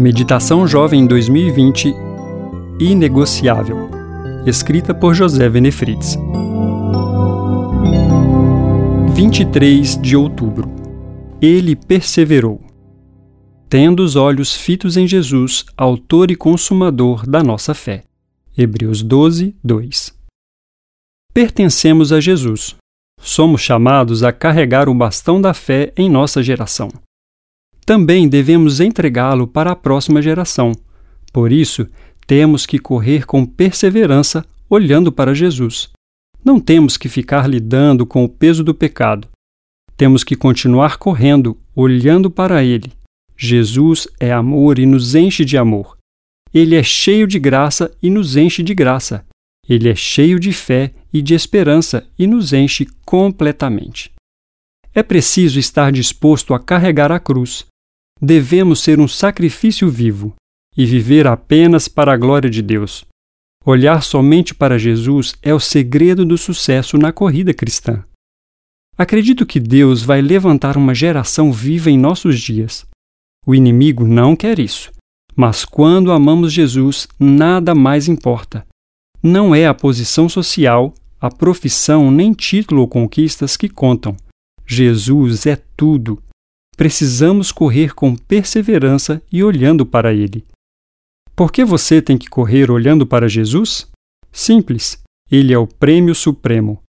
Meditação Jovem 2020 Inegociável. Escrita por José Venefrides. 23 de outubro. Ele perseverou. Tendo os olhos fitos em Jesus, Autor e Consumador da nossa fé. Hebreus 12, 2. Pertencemos a Jesus. Somos chamados a carregar o bastão da fé em nossa geração também devemos entregá-lo para a próxima geração. Por isso, temos que correr com perseverança, olhando para Jesus. Não temos que ficar lidando com o peso do pecado. Temos que continuar correndo, olhando para Ele. Jesus é amor e nos enche de amor. Ele é cheio de graça e nos enche de graça. Ele é cheio de fé e de esperança e nos enche completamente. É preciso estar disposto a carregar a cruz, devemos ser um sacrifício vivo e viver apenas para a glória de Deus. Olhar somente para Jesus é o segredo do sucesso na corrida cristã. Acredito que Deus vai levantar uma geração viva em nossos dias. O inimigo não quer isso. Mas quando amamos Jesus, nada mais importa. Não é a posição social, a profissão, nem título ou conquistas que contam. Jesus é tudo precisamos correr com perseverança e olhando para Ele. Por que você tem que correr olhando para Jesus? Simples, Ele é o prêmio supremo.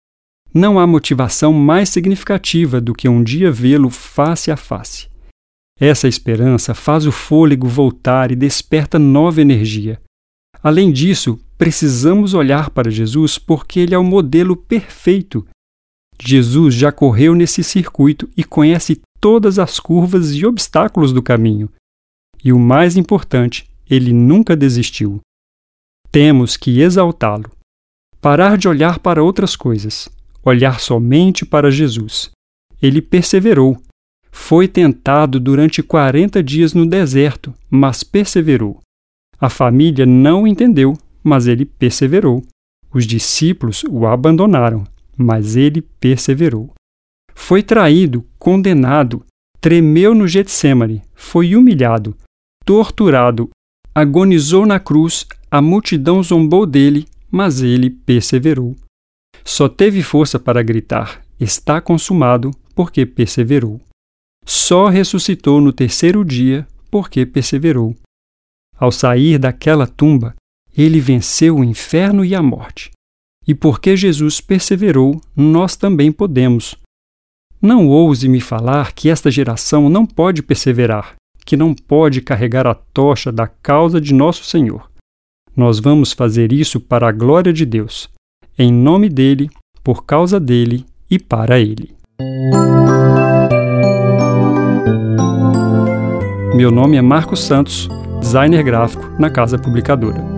Não há motivação mais significativa do que um dia vê-lo face a face. Essa esperança faz o fôlego voltar e desperta nova energia. Além disso, precisamos olhar para Jesus porque ele é o modelo perfeito. Jesus já correu nesse circuito e conhece todas as curvas e obstáculos do caminho. E o mais importante, ele nunca desistiu. Temos que exaltá-lo. Parar de olhar para outras coisas, olhar somente para Jesus. Ele perseverou. Foi tentado durante 40 dias no deserto, mas perseverou. A família não entendeu, mas ele perseverou. Os discípulos o abandonaram, mas ele perseverou. Foi traído, condenado, tremeu no Getsemane, foi humilhado, torturado, agonizou na cruz, a multidão zombou dele, mas ele perseverou. Só teve força para gritar: Está consumado, porque perseverou. Só ressuscitou no terceiro dia, porque perseverou. Ao sair daquela tumba, ele venceu o inferno e a morte. E porque Jesus perseverou, nós também podemos, não ouse me falar que esta geração não pode perseverar, que não pode carregar a tocha da causa de nosso Senhor. Nós vamos fazer isso para a glória de Deus, em nome dele, por causa dele e para ele. Meu nome é Marcos Santos, designer gráfico na Casa Publicadora.